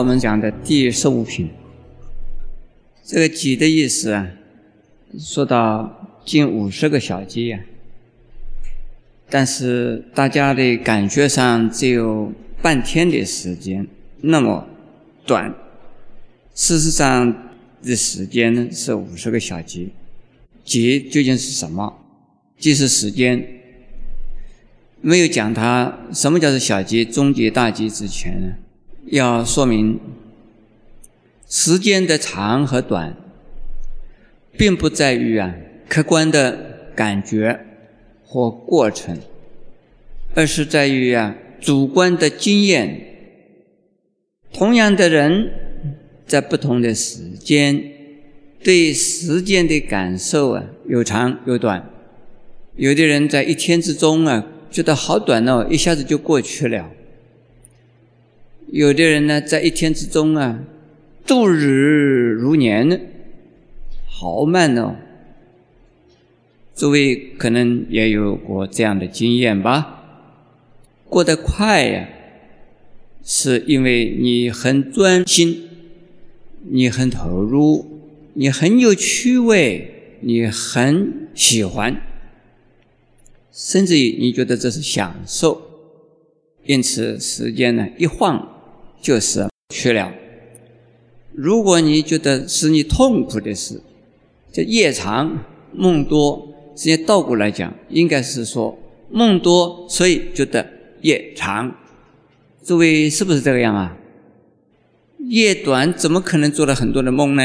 我们讲的第十五品，这个“己”的意思啊，说到近五十个小节呀，但是大家的感觉上只有半天的时间，那么短。事实上的时间呢是五十个小节，节究竟是什么？即是时间。没有讲它什么叫做小节、中节、大节之前呢？要说明，时间的长和短，并不在于啊客观的感觉或过程，而是在于啊主观的经验。同样的人，在不同的时间，对时间的感受啊有长有短。有的人在一天之中啊觉得好短哦，一下子就过去了。有的人呢，在一天之中啊，度日如年呢，好慢哦。诸位可能也有过这样的经验吧？过得快呀，是因为你很专心，你很投入，你很有趣味，你很喜欢，甚至于你觉得这是享受，因此时间呢一晃。就是去了。如果你觉得是你痛苦的事，这夜长梦多，直接倒过来讲，应该是说梦多，所以觉得夜长。诸位是不是这个样啊？夜短怎么可能做了很多的梦呢？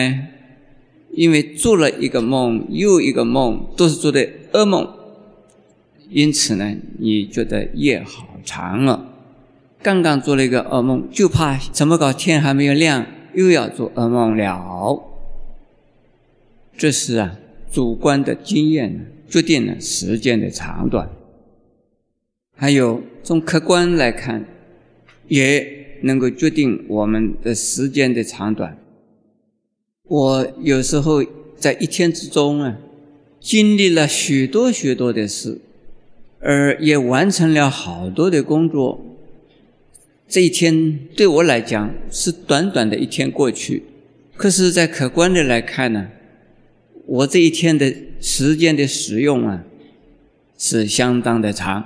因为做了一个梦又一个梦，都是做的噩梦，因此呢，你觉得夜好长了。刚刚做了一个噩梦，就怕怎么搞？天还没有亮，又要做噩梦了。这是啊，主观的经验决定了时间的长短。还有从客观来看，也能够决定我们的时间的长短。我有时候在一天之中啊，经历了许多许多的事，而也完成了好多的工作。这一天对我来讲是短短的一天过去，可是，在客观的来看呢，我这一天的时间的使用啊，是相当的长。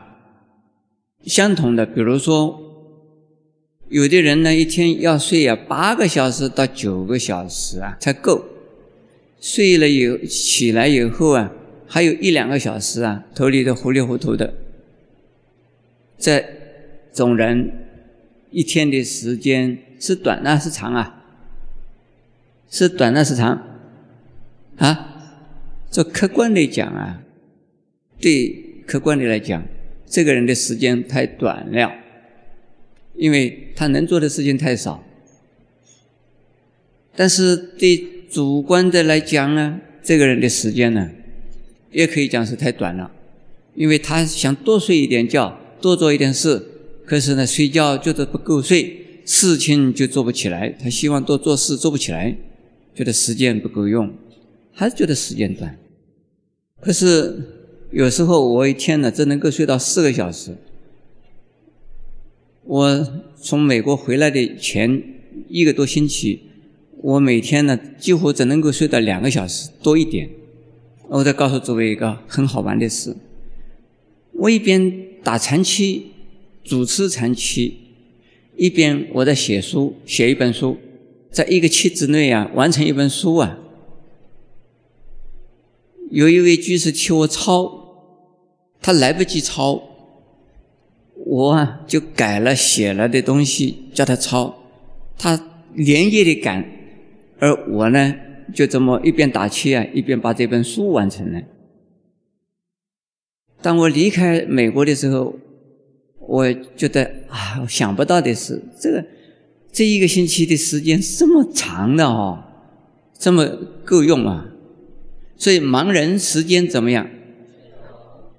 相同的，比如说，有的人呢，一天要睡呀八个小时到九个小时啊才够，睡了以后起来以后啊，还有一两个小时啊，头里的糊里糊涂的，这种人。一天的时间是短呢是长啊？是短呢是长？啊？这客观的讲啊，对客观的来讲，这个人的时间太短了，因为他能做的事情太少。但是对主观的来讲呢，这个人的时间呢，也可以讲是太短了，因为他想多睡一点觉，多做一点事。可是呢，睡觉觉得不够睡，事情就做不起来。他希望多做事，做不起来，觉得时间不够用，还是觉得时间短。可是有时候我一天呢，只能够睡到四个小时。我从美国回来的前一个多星期，我每天呢几乎只能够睡到两个小时多一点。我再告诉诸位一个很好玩的事：我一边打禅期。主持长期，一边我在写书，写一本书，在一个期之内啊，完成一本书啊。有一位居士替我抄，他来不及抄，我啊就改了写了的东西，叫他抄，他连夜的赶，而我呢就这么一边打气啊，一边把这本书完成了。当我离开美国的时候。我觉得啊，想不到的是，这个这一个星期的时间这么长的哦，这么够用啊！所以盲人时间怎么样？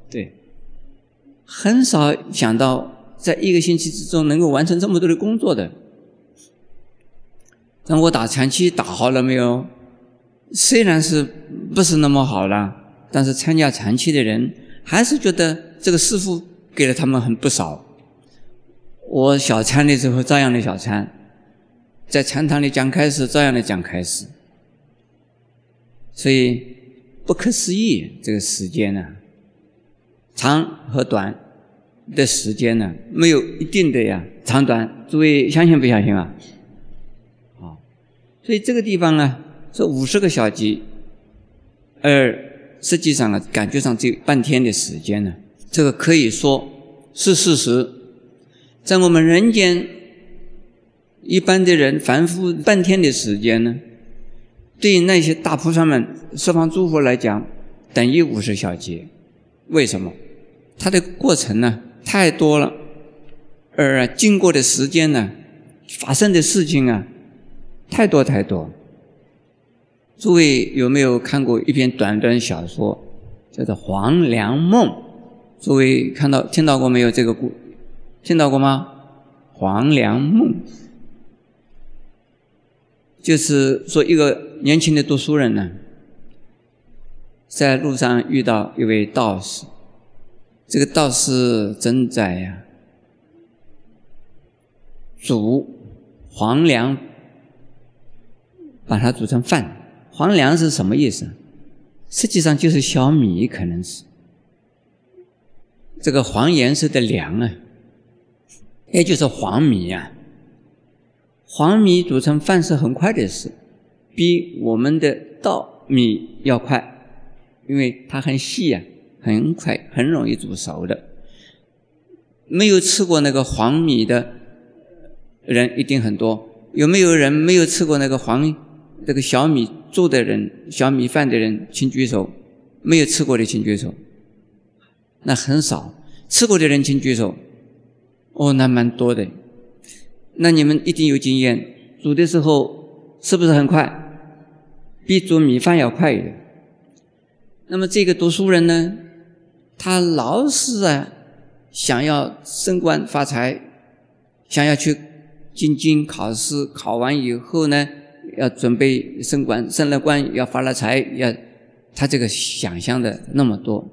对，很少想到在一个星期之中能够完成这么多的工作的。那我打禅期打好了没有？虽然是不是那么好了，但是参加禅期的人还是觉得这个师傅。给了他们很不少。我小餐的时候照样的小餐，在禅堂里讲开始，照样的讲开始。所以不可思议，这个时间呢，长和短的时间呢，没有一定的呀长短。诸位相信不相信啊？啊，所以这个地方呢，是五十个小节，而实际上呢，感觉上只有半天的时间呢。这个可以说是事实，在我们人间。一般的人凡夫半天的时间呢，对于那些大菩萨们、十方诸佛来讲，等于五十小节。为什么？它的过程呢太多了，而经过的时间呢，发生的事情啊，太多太多。诸位有没有看过一篇短短小说，叫做《黄粱梦》？诸位看到、听到过没有？这个故听到过吗？《黄粱梦》。就是说，一个年轻的读书人呢，在路上遇到一位道士，这个道士正在呀煮黄粱，把它煮成饭。黄粱是什么意思？实际上就是小米，可能是这个黄颜色的粮啊，也就是黄米呀。黄米煮成饭是很快的事，比我们的稻米要快，因为它很细呀，很快，很容易煮熟的。没有吃过那个黄米的人一定很多。有没有人没有吃过那个黄这个小米做的人、小米饭的人，请举手。没有吃过的请举手。那很少。吃过的人请举手。哦，那蛮多的。那你们一定有经验，煮的时候是不是很快？比煮米饭要快一点。那么这个读书人呢，他老是啊想要升官发财，想要去进京考试，考完以后呢，要准备升官，升了官要发了财，要他这个想象的那么多。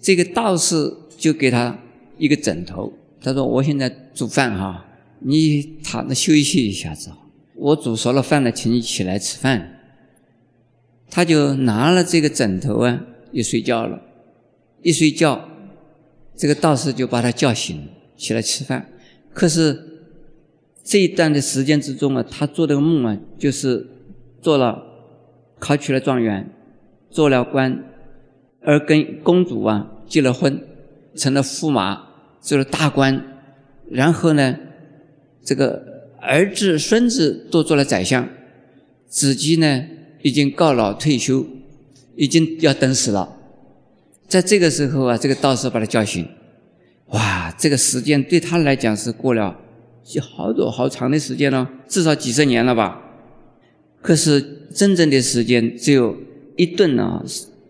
这个道士就给他一个枕头，他说：“我现在煮饭哈。”你躺着休息一下子，我煮熟了饭了，请你起来吃饭。他就拿了这个枕头啊，就睡觉了。一睡觉，这个道士就把他叫醒，起来吃饭。可是这一段的时间之中啊，他做的梦啊，就是做了考取了状元，做了官，而跟公主啊结了婚，成了驸马，做了大官，然后呢？这个儿子、孙子都做了宰相，自己呢已经告老退休，已经要等死了。在这个时候啊，这个道士把他叫醒，哇，这个时间对他来讲是过了好多好长的时间了，至少几十年了吧。可是真正的时间只有一顿啊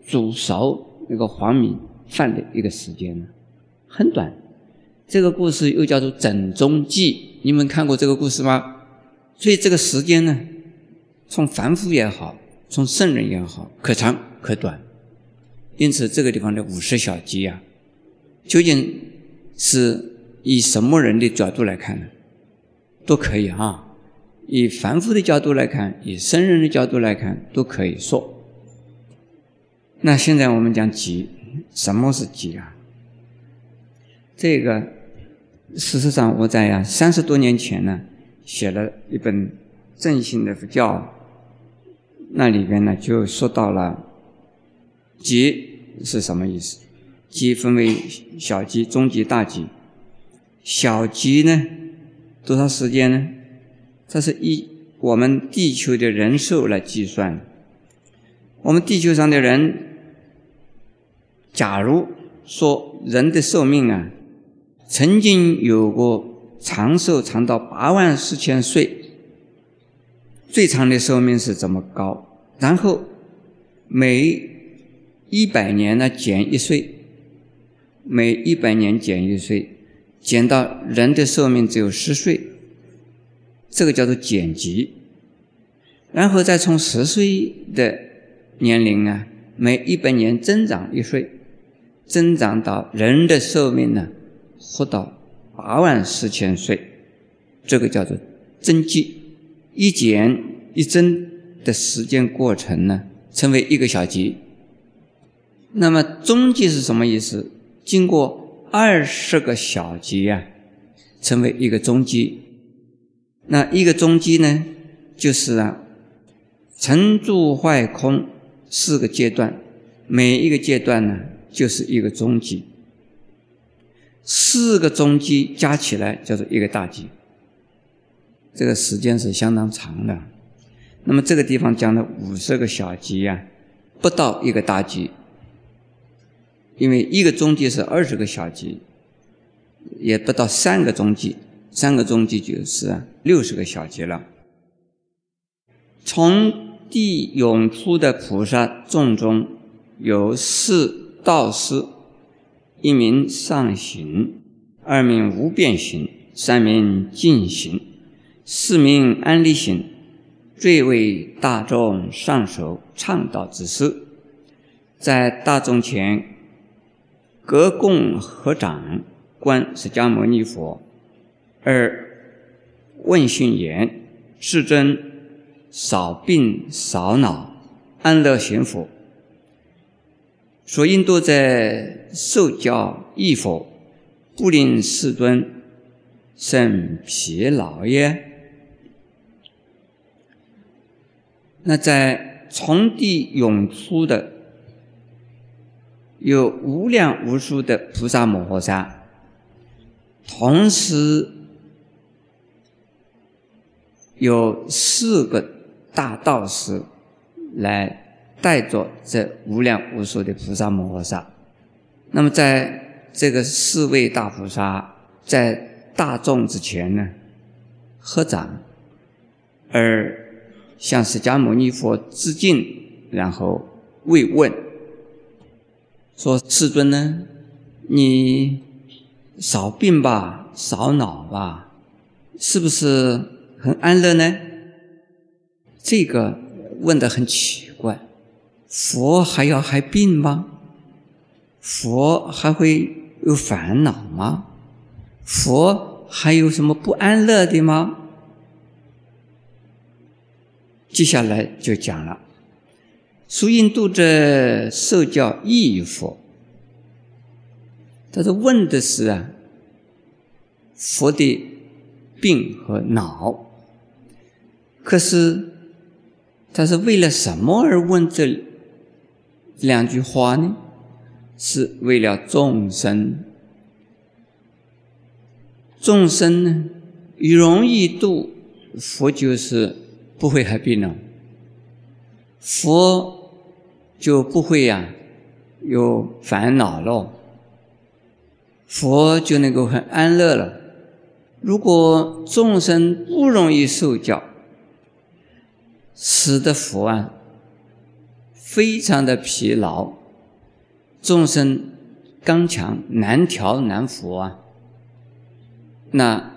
煮熟那个黄米饭的一个时间呢，很短。这个故事又叫做《枕中记》。你们看过这个故事吗？所以这个时间呢，从凡夫也好，从圣人也好，可长可短。因此，这个地方的五十小节啊，究竟是以什么人的角度来看呢？都可以啊。以凡夫的角度来看，以圣人的角度来看，都可以说。那现在我们讲节，什么是节啊？这个。事实上，我在呀三十多年前呢，写了一本正信的佛教，那里边呢就说到了劫是什么意思？劫分为小劫、中劫、大劫。小劫呢，多少时间呢？这是以我们地球的人寿来计算。我们地球上的人，假如说人的寿命啊。曾经有过长寿长到八万四千岁，最长的寿命是这么高？然后每一百年呢减一岁，每一百年减一岁，减到人的寿命只有十岁，这个叫做减级。然后再从十岁的年龄啊，每一百年增长一岁，增长到人的寿命呢？活到八万四千岁，这个叫做增计。一减一增的时间过程呢，称为一个小节。那么中级是什么意思？经过二十个小节啊，成为一个中级。那一个中级呢，就是啊，成住坏空四个阶段，每一个阶段呢，就是一个中级。四个中级加起来叫做一个大级。这个时间是相当长的。那么这个地方讲的五十个小级呀，不到一个大级。因为一个中级是二十个小级，也不到三个中级，三个中级就是六十个小级了。从地涌出的菩萨众中有四道师：一名上行，二名无变行，三名净行，四名安利行，最为大众上首倡导之事，在大众前。各供合掌，观释迦牟尼佛，而问讯言：“世尊，少病少恼，安乐行佛。所应多在受教益佛？不令世尊生疲劳耶？”那在从地涌出的。有无量无数的菩萨摩诃萨，同时有四个大道士来带着这无量无数的菩萨摩诃萨。那么，在这个四位大菩萨在大众之前呢，合掌，而向释迦牟尼佛致敬，然后慰问。说世尊呢，你少病吧，少恼吧，是不是很安乐呢？这个问的很奇怪，佛还要害病吗？佛还会有烦恼吗？佛还有什么不安乐的吗？接下来就讲了。苏印度者受教义佛，他说问的是啊，佛的病和恼，可是他是为了什么而问这两句话呢？是为了众生，众生呢，容易度，佛就是不会害病了，佛。就不会呀有烦恼了，佛就能够很安乐了。如果众生不容易受教，使得佛啊非常的疲劳，众生刚强难调难服啊，那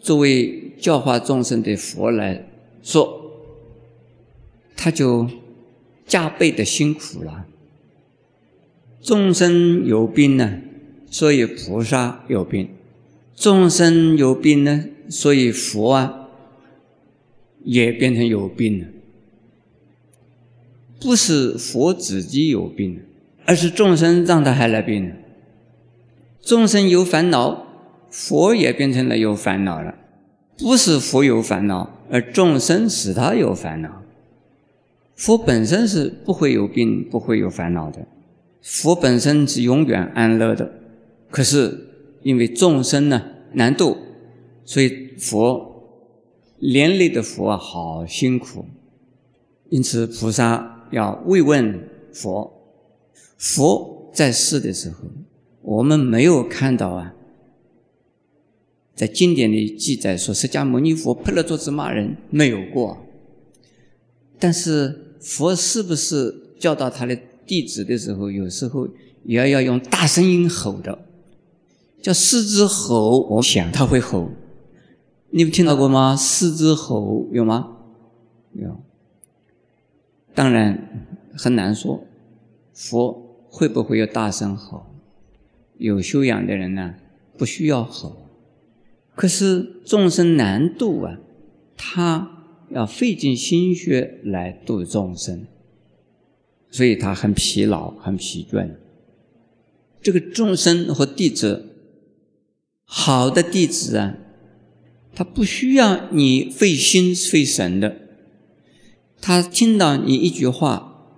作为教化众生的佛来说，他就。加倍的辛苦了。众生有病呢，所以菩萨有病；众生有病呢，所以佛啊也变成有病了。不是佛自己有病，而是众生让他害了病。众生有烦恼，佛也变成了有烦恼了。不是佛有烦恼，而众生使他有烦恼。佛本身是不会有病、不会有烦恼的，佛本身是永远安乐的。可是因为众生呢难度，所以佛连累的佛啊好辛苦。因此菩萨要慰问佛。佛在世的时候，我们没有看到啊，在经典里记载说释迦牟尼佛拍了桌子骂人，没有过。但是。佛是不是教导他的弟子的时候，有时候也要用大声音吼的，叫狮子吼，我想他会吼。你们听到过吗？狮子吼有吗？有。当然很难说，佛会不会有大声吼？有修养的人呢，不需要吼。可是众生难度啊，他要费尽心血来度众生，所以他很疲劳、很疲倦。这个众生和弟子，好的弟子啊，他不需要你费心费神的，他听到你一句话，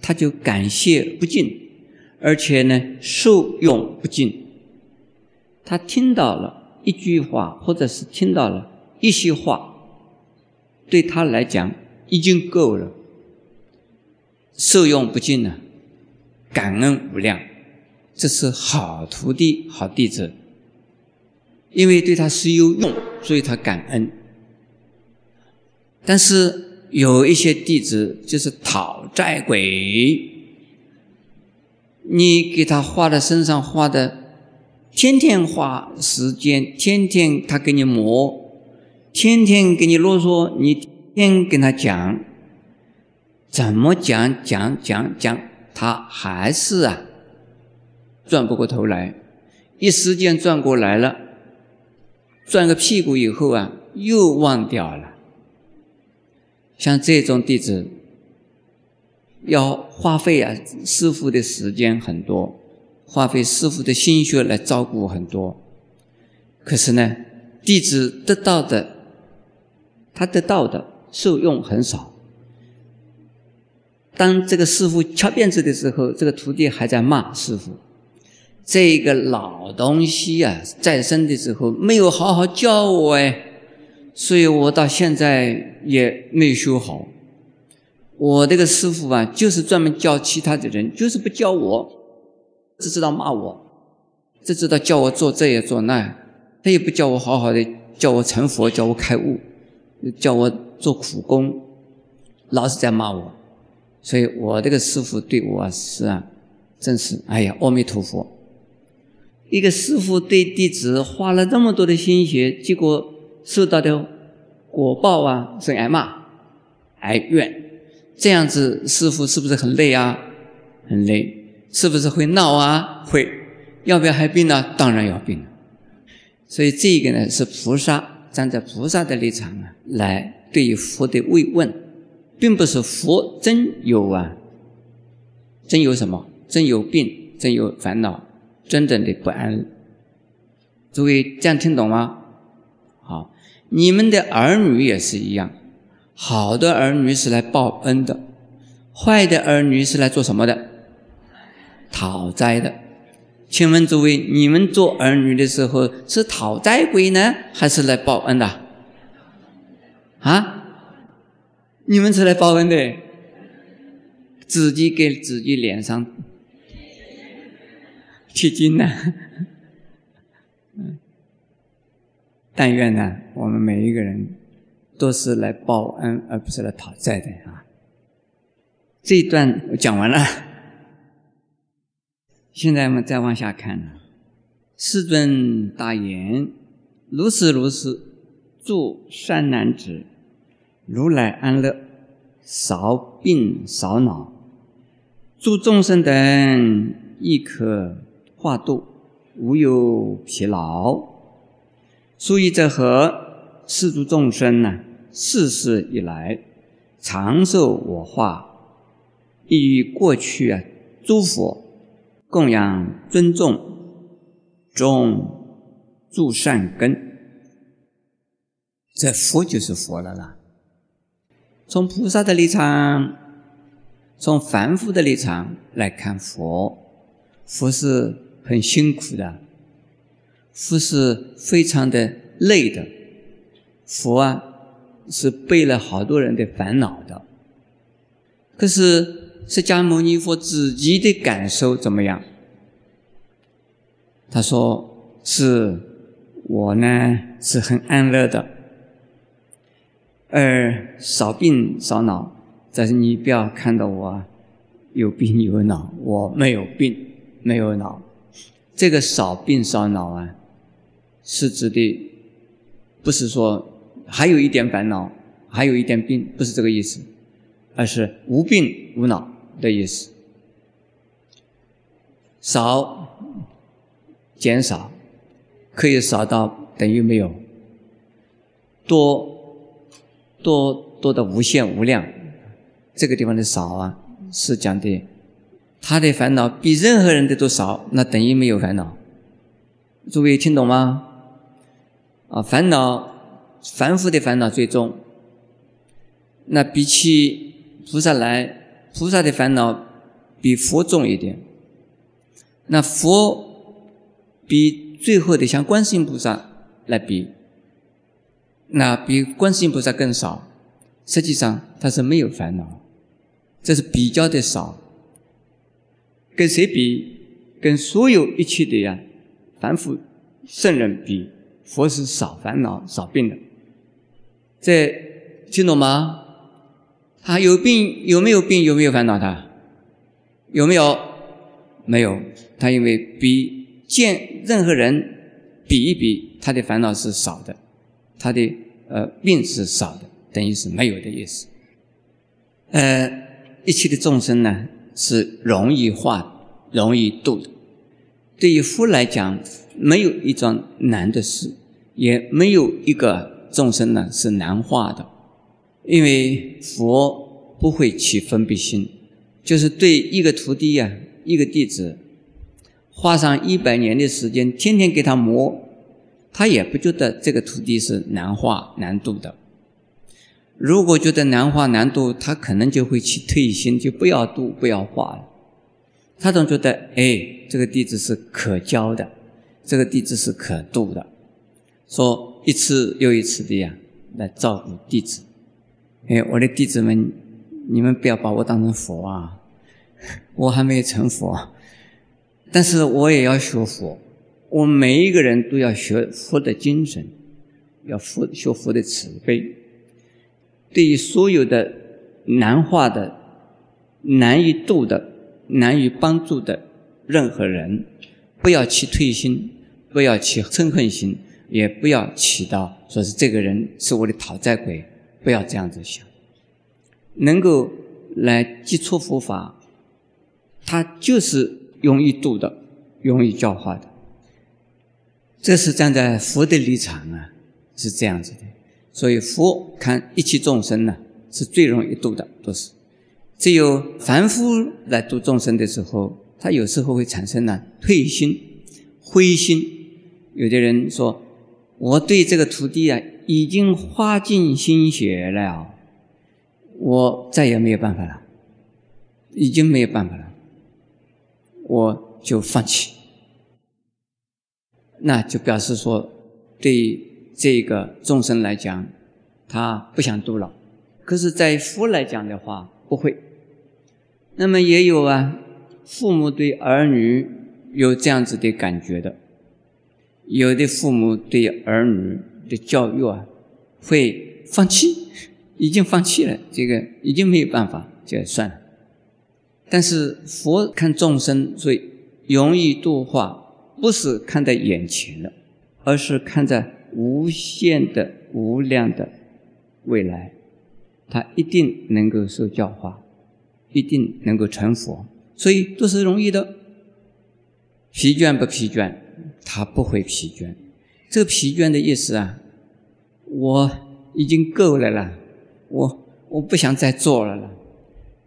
他就感谢不尽，而且呢受用不尽。他听到了一句话，或者是听到了一些话。对他来讲已经够了，受用不尽呢，感恩无量，这是好徒弟、好弟子。因为对他是有用，所以他感恩。但是有一些弟子就是讨债鬼，你给他花的身上花的，天天花时间，天天他给你磨。天天给你啰嗦，你天天跟他讲，怎么讲讲讲讲，他还是啊转不过头来。一时间转过来了，转个屁股以后啊，又忘掉了。像这种弟子，要花费啊师傅的时间很多，花费师傅的心血来照顾很多。可是呢，弟子得到的。他得到的受用很少。当这个师傅翘辫子的时候，这个徒弟还在骂师傅：“这个老东西啊，在生的时候没有好好教我哎，所以我到现在也没修好。我这个师傅啊，就是专门教其他的人，就是不教我，只知道骂我，只知道叫我做这也做那，他也不教我好好的叫我成佛，叫我开悟。”叫我做苦工，老是在骂我，所以我这个师傅对我是啊，真是哎呀，阿弥陀佛！一个师傅对弟子花了这么多的心血，结果受到的果报啊，是挨骂、挨怨，这样子师傅是不是很累啊？很累，是不是会闹啊？会，要不要害病呢？当然要病。所以这个呢，是菩萨。站在菩萨的立场啊，来对于佛的慰问，并不是佛真有啊，真有什么？真有病，真有烦恼，真正的不安。诸位这样听懂吗？你们的儿女也是一样，好的儿女是来报恩的，坏的儿女是来做什么的？讨债的。请问诸位，你们做儿女的时候是讨债鬼呢，还是来报恩的？啊？你们是来报恩的，自己给自己脸上贴金呢？嗯但愿呢，我们每一个人都是来报恩，而不是来讨债的啊。这一段我讲完了。现在我们再往下看，世尊大言：“如是如是，诸善男子，如来安乐，少病少恼，诸众生等亦可化度，无有疲劳。所以这和？世诸众生呢？世世以来，长寿我化，亦于过去啊，诸佛。”供养、尊重、种助善根，这佛就是佛了啦。从菩萨的立场，从凡夫的立场来看佛，佛是很辛苦的，佛是非常的累的，佛啊是背了好多人的烦恼的。可是。释迦牟尼佛自己的感受怎么样？他说：“是我呢，是很安乐的，而少病少恼。但是你不要看到我有病有恼，我没有病没有恼。这个少病少恼啊，是指的不是说还有一点烦恼，还有一点病，不是这个意思，而是无病无恼。”的意思，少减少，可以少到等于没有；多多多的无限无量。这个地方的少啊，是讲的他的烦恼比任何人的都少，那等于没有烦恼。诸位听懂吗？啊，烦恼凡夫的烦恼最重。那比起菩萨来，菩萨的烦恼比佛重一点。那佛比最后的像观世音菩萨来比，那比观世音菩萨更少。实际上他是没有烦恼。这是比较的少，跟谁比？跟所有一切的呀，凡夫圣人比，佛是少烦恼、少病的。这听懂吗？他有病有没有病？有没有烦恼？他有没有？没有。他因为比见任何人比一比，他的烦恼是少的，他的呃病是少的，等于是没有的意思。呃。一切的众生呢，是容易化、容易度的。对于佛来讲，没有一桩难的事，也没有一个众生呢是难化的。因为佛不会起分别心，就是对一个徒弟呀、一个弟子，花上一百年的时间，天天给他磨，他也不觉得这个徒弟是难化、难度的。如果觉得难化难度，他可能就会去退心，就不要度，不要化了。他总觉得，哎，这个弟子是可教的，这个弟子是可度的，说一次又一次的呀，来照顾弟子。哎，我的弟子们，你们不要把我当成佛啊，我还没有成佛，但是我也要学佛。我每一个人都要学佛的精神，要佛学佛的慈悲。对于所有的难化的、难以度的、难以帮助的任何人，不要去退心，不要起嗔恨心，也不要起到说是这个人是我的讨债鬼，不要这样子想。能够来接触佛法，他就是容易度的，容易教化的。这是站在佛的立场啊，是这样子的。所以佛看一切众生呢，是最容易度的，都是。只有凡夫来度众生的时候，他有时候会产生呢退心、灰心。有的人说：“我对这个徒弟啊，已经花尽心血了，我再也没有办法了，已经没有办法了，我就放弃。”那就表示说，对。这个众生来讲，他不想度了；可是，在佛来讲的话，不会。那么也有啊，父母对儿女有这样子的感觉的。有的父母对儿女的教育啊，会放弃，已经放弃了，这个已经没有办法，就算了。但是佛看众生最容易度化，不是看在眼前的，而是看在。无限的、无量的未来，他一定能够受教化，一定能够成佛，所以都是容易的。疲倦不疲倦？他不会疲倦。这疲倦的意思啊，我已经够了啦，我我不想再做了啦，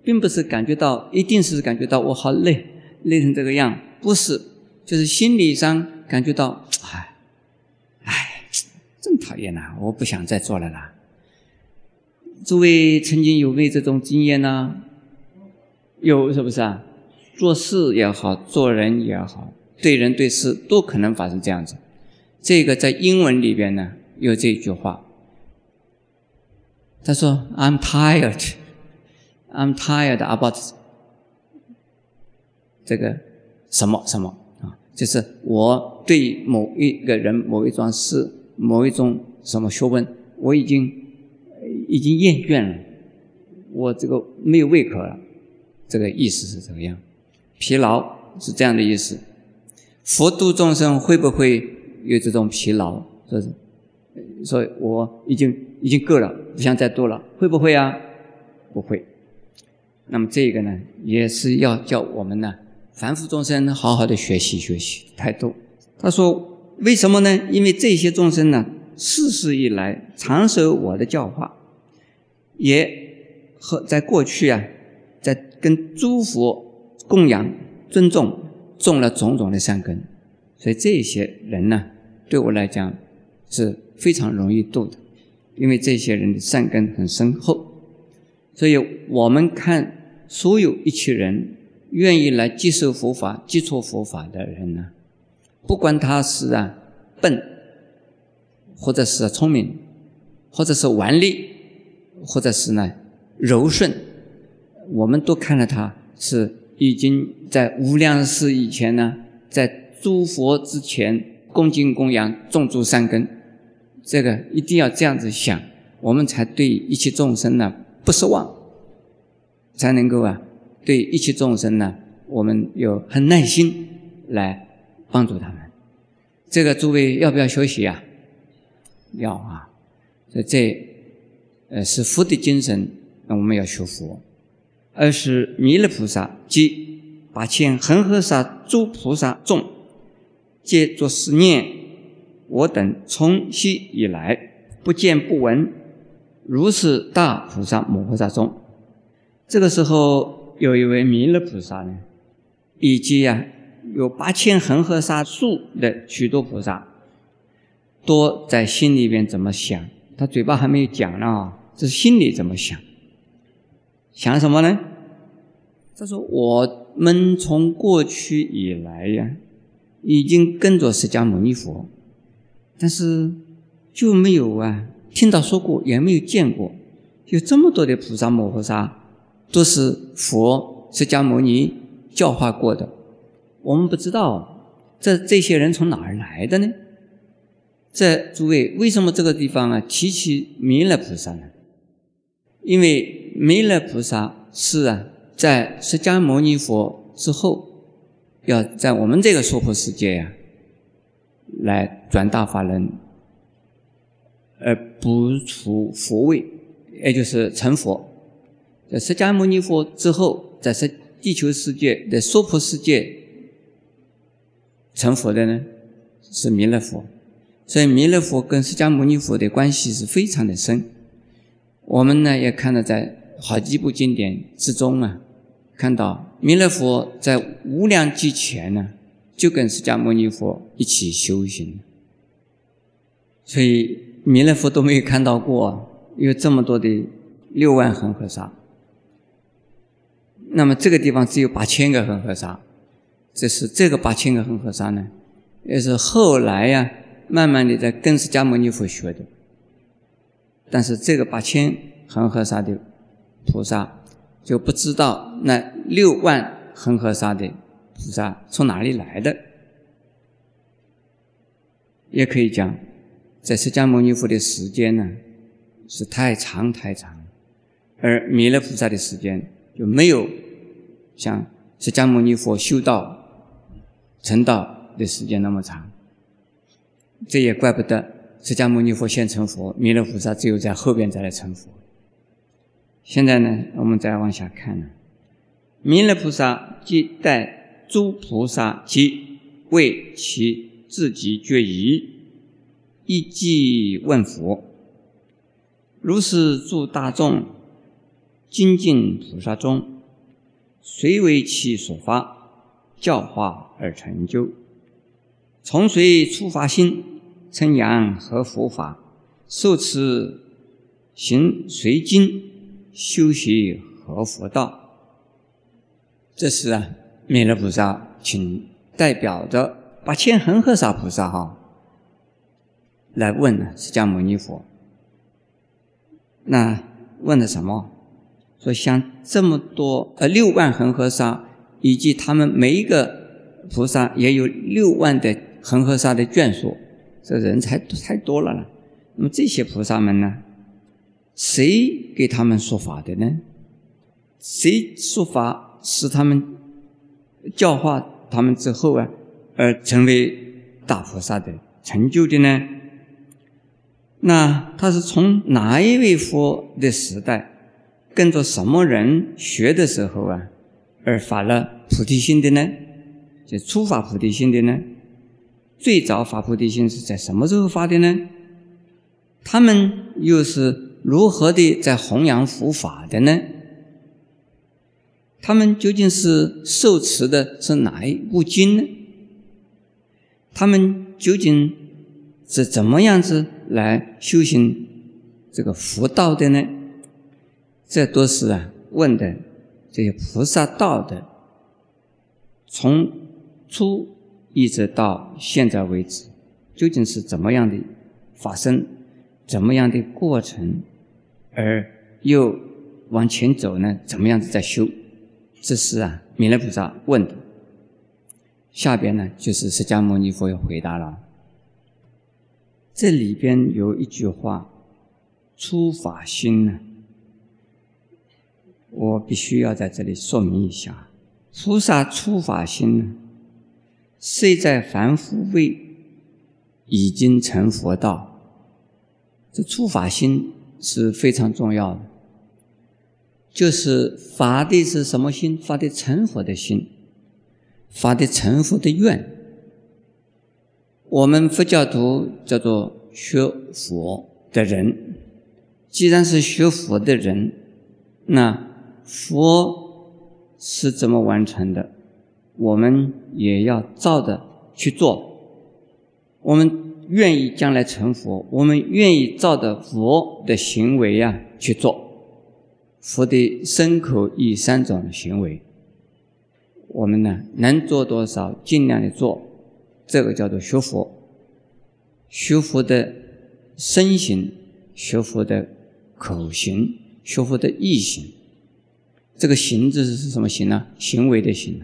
并不是感觉到，一定是感觉到我好累，累成这个样，不是，就是心理上感觉到，哎。真讨厌呐！我不想再做了啦。诸位曾经有没有这种经验呢？有，是不是啊？做事也好，做人也好，对人对事都可能发生这样子。这个在英文里边呢有这句话，他说：“I'm tired, I'm tired about 这个什么什么啊，就是我对某一个人、某一桩事。”某一种什么学问，我已经已经厌倦了，我这个没有胃口了，这个意思是怎么样？疲劳是这样的意思。佛度众生会不会有这种疲劳？说是，说我已经已经够了，不想再度了，会不会啊？不会。那么这个呢，也是要叫我们呢，凡夫众生好好的学习学习态度。他说。为什么呢？因为这些众生呢，世世以来常守我的教化，也和在过去啊，在跟诸佛供养、尊重，种了种种的善根，所以这些人呢，对我来讲是非常容易度的，因为这些人的善根很深厚。所以我们看所有一群人愿意来接受佛法、接触佛法的人呢，不管他是啊笨，或者是聪明，或者是顽劣，或者是呢柔顺，我们都看到他是已经在无量世以前呢，在诸佛之前恭敬供养、种诸善根，这个一定要这样子想，我们才对一切众生呢。不失望，才能够啊，对一切众生呢，我们有很耐心来帮助他们。这个诸位要不要学习啊？要啊！所以这呃是佛的精神，那我们要学佛。二是弥勒菩萨即八千恒河沙诸菩萨众，皆作是念：我等从昔以来，不见不闻。如是大菩萨摩诃萨众，这个时候有一位弥勒菩萨呢，以及呀有八千恒河沙数的许多菩萨，都在心里边怎么想？他嘴巴还没有讲呢啊，这是心里怎么想？想什么呢？他说：“我们从过去以来呀，已经跟着释迦牟尼佛，但是就没有啊。”听到说过，也没有见过，有这么多的菩萨摩诃萨，都是佛释迦牟尼教化过的。我们不知道，这这些人从哪儿来的呢？这诸位，为什么这个地方啊提起弥勒菩萨呢？因为弥勒菩萨是啊，在释迦牟尼佛之后，要在我们这个娑婆世界呀，来转大法轮。而不出佛位，也就是成佛。在释迦牟尼佛之后，在世地球世界的娑婆世界成佛的呢，是弥勒佛。所以弥勒佛跟释迦牟尼佛的关系是非常的深。我们呢也看到在好几部经典之中啊，看到弥勒佛在无量劫前呢，就跟释迦牟尼佛一起修行，所以。弥勒佛都没有看到过有这么多的六万恒河沙，那么这个地方只有八千个恒河沙，这是这个八千个恒河沙呢，也是后来呀，慢慢的在跟释迦牟尼佛学的。但是这个八千恒河沙的菩萨就不知道那六万恒河沙的菩萨从哪里来的，也可以讲。在释迦牟尼佛的时间呢，是太长太长，而弥勒菩萨的时间就没有像释迦牟尼佛修道成道的时间那么长。这也怪不得释迦牟尼佛先成佛，弥勒菩萨只有在后边再来成佛。现在呢，我们再往下看呢，弥勒菩萨即代诸菩萨即为其自己决疑。一即问佛：“如是诸大众精进菩萨中，谁为其所发教化而成就？从谁出发心称扬和佛法？受持行随经修习和佛道？”这是啊，弥勒菩萨请代表着八千恒河沙菩萨哈。来问，释迦牟尼佛。那问的什么？说像这么多呃六万恒河沙，以及他们每一个菩萨也有六万的恒河沙的眷属，这人才太多了了。那么这些菩萨们呢，谁给他们说法的呢？谁说法使他们教化他们之后啊，而成为大菩萨的成就的呢？那他是从哪一位佛的时代，跟着什么人学的时候啊，而发了菩提心的呢？就初发菩提心的呢？最早发菩提心是在什么时候发的呢？他们又是如何的在弘扬佛法的呢？他们究竟是受持的是哪一部经呢？他们究竟是怎么样子来修行这个佛道的呢？这都是啊问的这些菩萨道的，从初一直到现在为止，究竟是怎么样的发生，怎么样的过程，而又往前走呢？怎么样子在修？这是啊弥勒菩萨问的。下边呢，就是释迦牟尼佛要回答了。这里边有一句话：“出法心呢，我必须要在这里说明一下。菩萨出法心呢，虽在凡夫位，已经成佛道。这初法心是非常重要的，就是发的是什么心？发的成佛的心。”发的成佛的愿，我们佛教徒叫做学佛的人。既然是学佛的人，那佛是怎么完成的？我们也要照着去做。我们愿意将来成佛，我们愿意照着佛的行为啊去做。佛的身口意三种行为。我们呢，能做多少，尽量的做，这个叫做学佛。学佛的身行，学佛的口行，学佛的意行。这个行字是什么行呢？行为的行？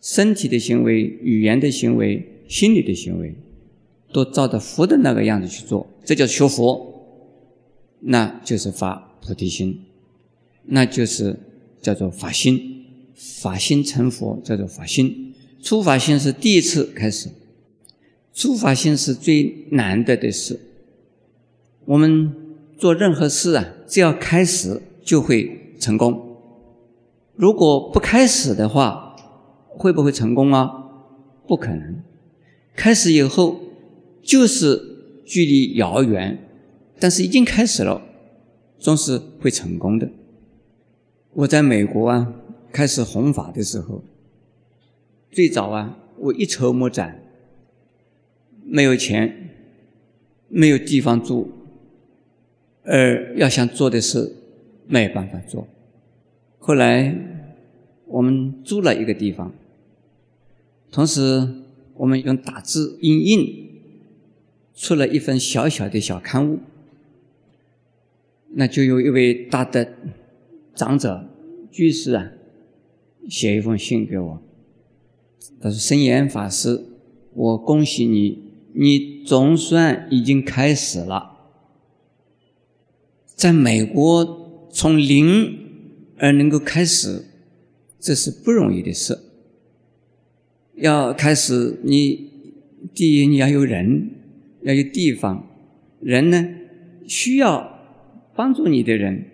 身体的行为、语言的行为、心理的行为，都照着佛的那个样子去做，这叫学佛。那就是发菩提心，那就是叫做法心。法心成佛叫做法心，初法心是第一次开始，初法心是最难得的事。我们做任何事啊，只要开始就会成功。如果不开始的话，会不会成功啊？不可能。开始以后就是距离遥远，但是已经开始了，总是会成功的。我在美国啊。开始弘法的时候，最早啊，我一筹莫展，没有钱，没有地方住，而要想做的事没办法做。后来我们租了一个地方，同时我们用打字印印出了一份小小的小刊物，那就有一位大的长者居士啊。写一封信给我，他说：“圣严法师，我恭喜你，你总算已经开始了。在美国从零而能够开始，这是不容易的事。要开始，你第一你要有人，要有地方，人呢需要帮助你的人，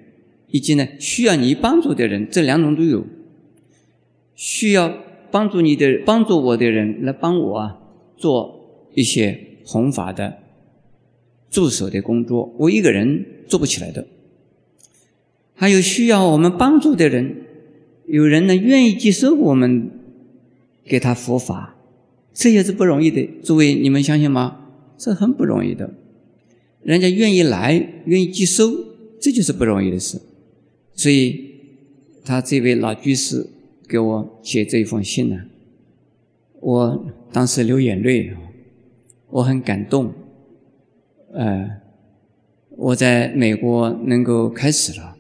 以及呢需要你帮助的人，这两种都有。”需要帮助你的、帮助我的人来帮我啊，做一些弘法的助手的工作，我一个人做不起来的。还有需要我们帮助的人，有人呢愿意接受我们给他佛法，这也是不容易的。诸位，你们相信吗？这很不容易的。人家愿意来，愿意接收，这就是不容易的事。所以，他这位老居士。给我写这一封信呢，我当时流眼泪，我很感动。呃，我在美国能够开始了，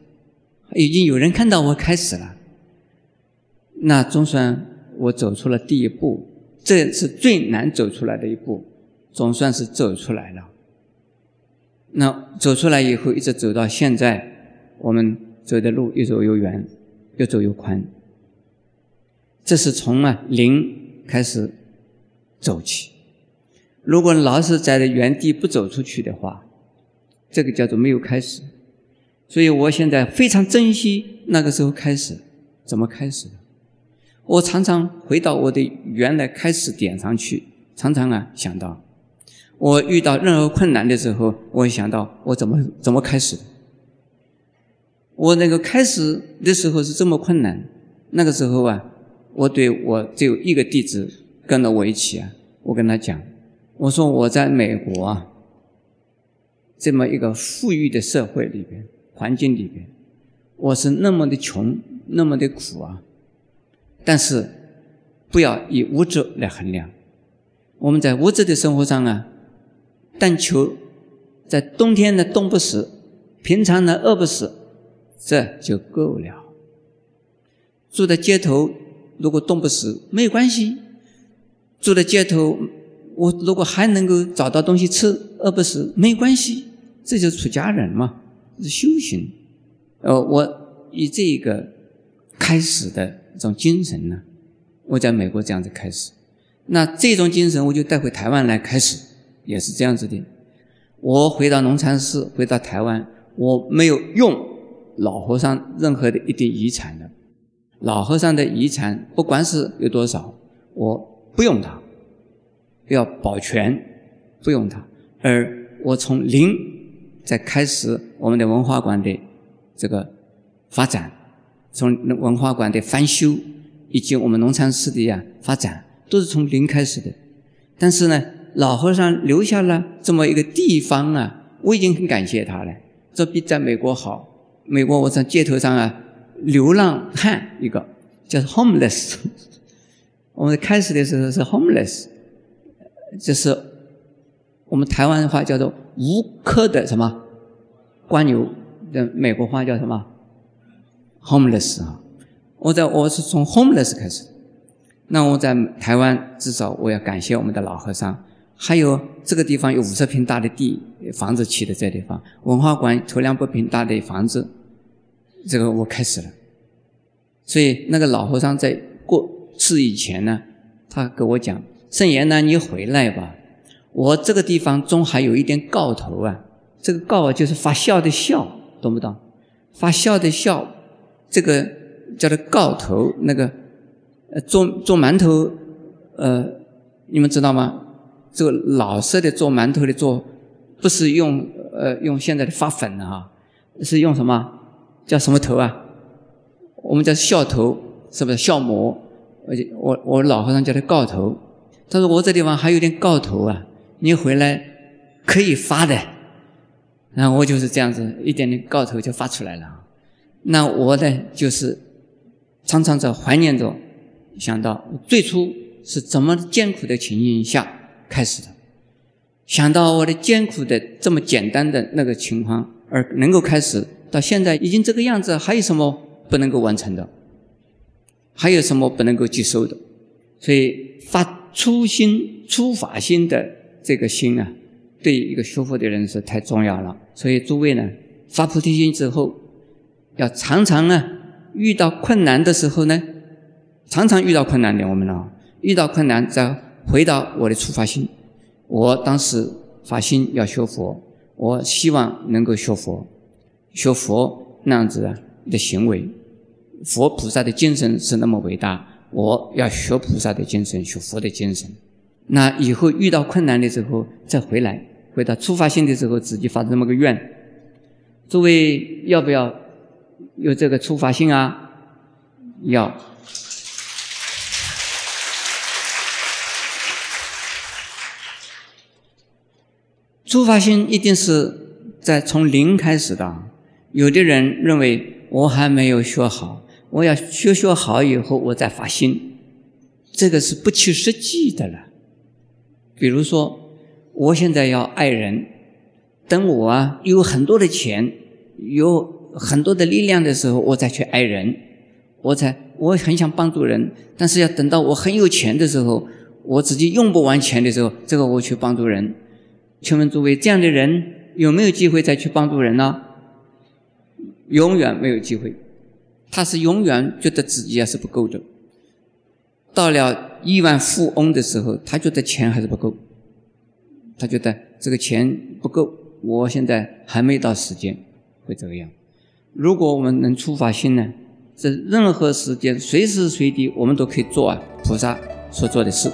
已经有人看到我开始了，那总算我走出了第一步，这是最难走出来的一步，总算是走出来了。那走出来以后，一直走到现在，我们走的路越走越远，越走越宽。这是从啊零开始走起。如果老是在原地不走出去的话，这个叫做没有开始。所以我现在非常珍惜那个时候开始，怎么开始的？我常常回到我的原来开始点上去，常常啊想到，我遇到任何困难的时候，我会想到我怎么怎么开始，我那个开始的时候是这么困难，那个时候啊，我对我只有一个弟子跟着我一起啊，我跟他讲，我说我在美国啊，这么一个富裕的社会里边环境里边，我是那么的穷，那么的苦啊，但是不要以物质来衡量，我们在物质的生活上啊，但求在冬天呢冻不死，平常呢饿不死。这就够了。住在街头，如果冻不死没有关系；住在街头，我如果还能够找到东西吃，饿不死没有关系。这就是出家人嘛，是修行。呃，我以这个开始的这种精神呢，我在美国这样子开始。那这种精神，我就带回台湾来开始，也是这样子的。我回到龙禅寺，回到台湾，我没有用。老和尚任何的一点遗产的，老和尚的遗产，不管是有多少，我不用它，要保全，不用它。而我从零在开始我们的文化馆的这个发展，从文化馆的翻修，以及我们农禅寺的呀发展，都是从零开始的。但是呢，老和尚留下了这么一个地方啊，我已经很感谢他了，这比在美国好。美国，我在街头上啊，流浪汉一个，叫 homeless。我们开始的时候是 homeless，就是我们台湾话叫做无科的什么蜗牛，的美国话叫什么 homeless 啊。我在我是从 homeless 开始，那我在台湾至少我要感谢我们的老和尚，还有这个地方有五十平大的地，房子起的这地方，文化馆头两百平大的房子。这个我开始了，所以那个老和尚在过世以前呢，他跟我讲：“圣严呢，你回来吧，我这个地方中还有一点告头啊。这个告就是发笑的笑，懂不懂？发笑的笑，这个叫做告头。那个呃，做做馒头，呃，你们知道吗？这个老式的做馒头的做，不是用呃用现在的发粉的哈，是用什么？”叫什么头啊？我们叫笑头，是不是笑模？而且我我老和尚叫他告头。他说我这地方还有点告头啊，你回来可以发的。然后我就是这样子，一点点告头就发出来了。那我呢，就是常常在怀念着，想到最初是怎么艰苦的情形下开始的，想到我的艰苦的这么简单的那个情况，而能够开始。到现在已经这个样子，还有什么不能够完成的？还有什么不能够接受的？所以发初心、初发心的这个心啊，对一个修佛的人是太重要了。所以诸位呢，发菩提心之后，要常常呢，遇到困难的时候呢，常常遇到困难的我们呢，遇到困难在回到我的出发心。我当时发心要学佛，我希望能够学佛。学佛那样子的行为，佛菩萨的精神是那么伟大，我要学菩萨的精神，学佛的精神。那以后遇到困难的时候再回来，回到出发心的时候自己发这么个愿。诸位要不要有这个出发心啊？要。出发心一定是在从零开始的。有的人认为我还没有学好，我要学学好以后我再发心，这个是不切实际的了。比如说，我现在要爱人，等我啊有很多的钱，有很多的力量的时候，我再去爱人，我才我很想帮助人，但是要等到我很有钱的时候，我自己用不完钱的时候，这个我去帮助人。请问诸位，这样的人有没有机会再去帮助人呢？永远没有机会，他是永远觉得自己还是不够的。到了亿万富翁的时候，他觉得钱还是不够，他觉得这个钱不够，我现在还没到时间，会这个样。如果我们能出发心呢，在任何时间、随时随地，我们都可以做啊菩萨所做的事。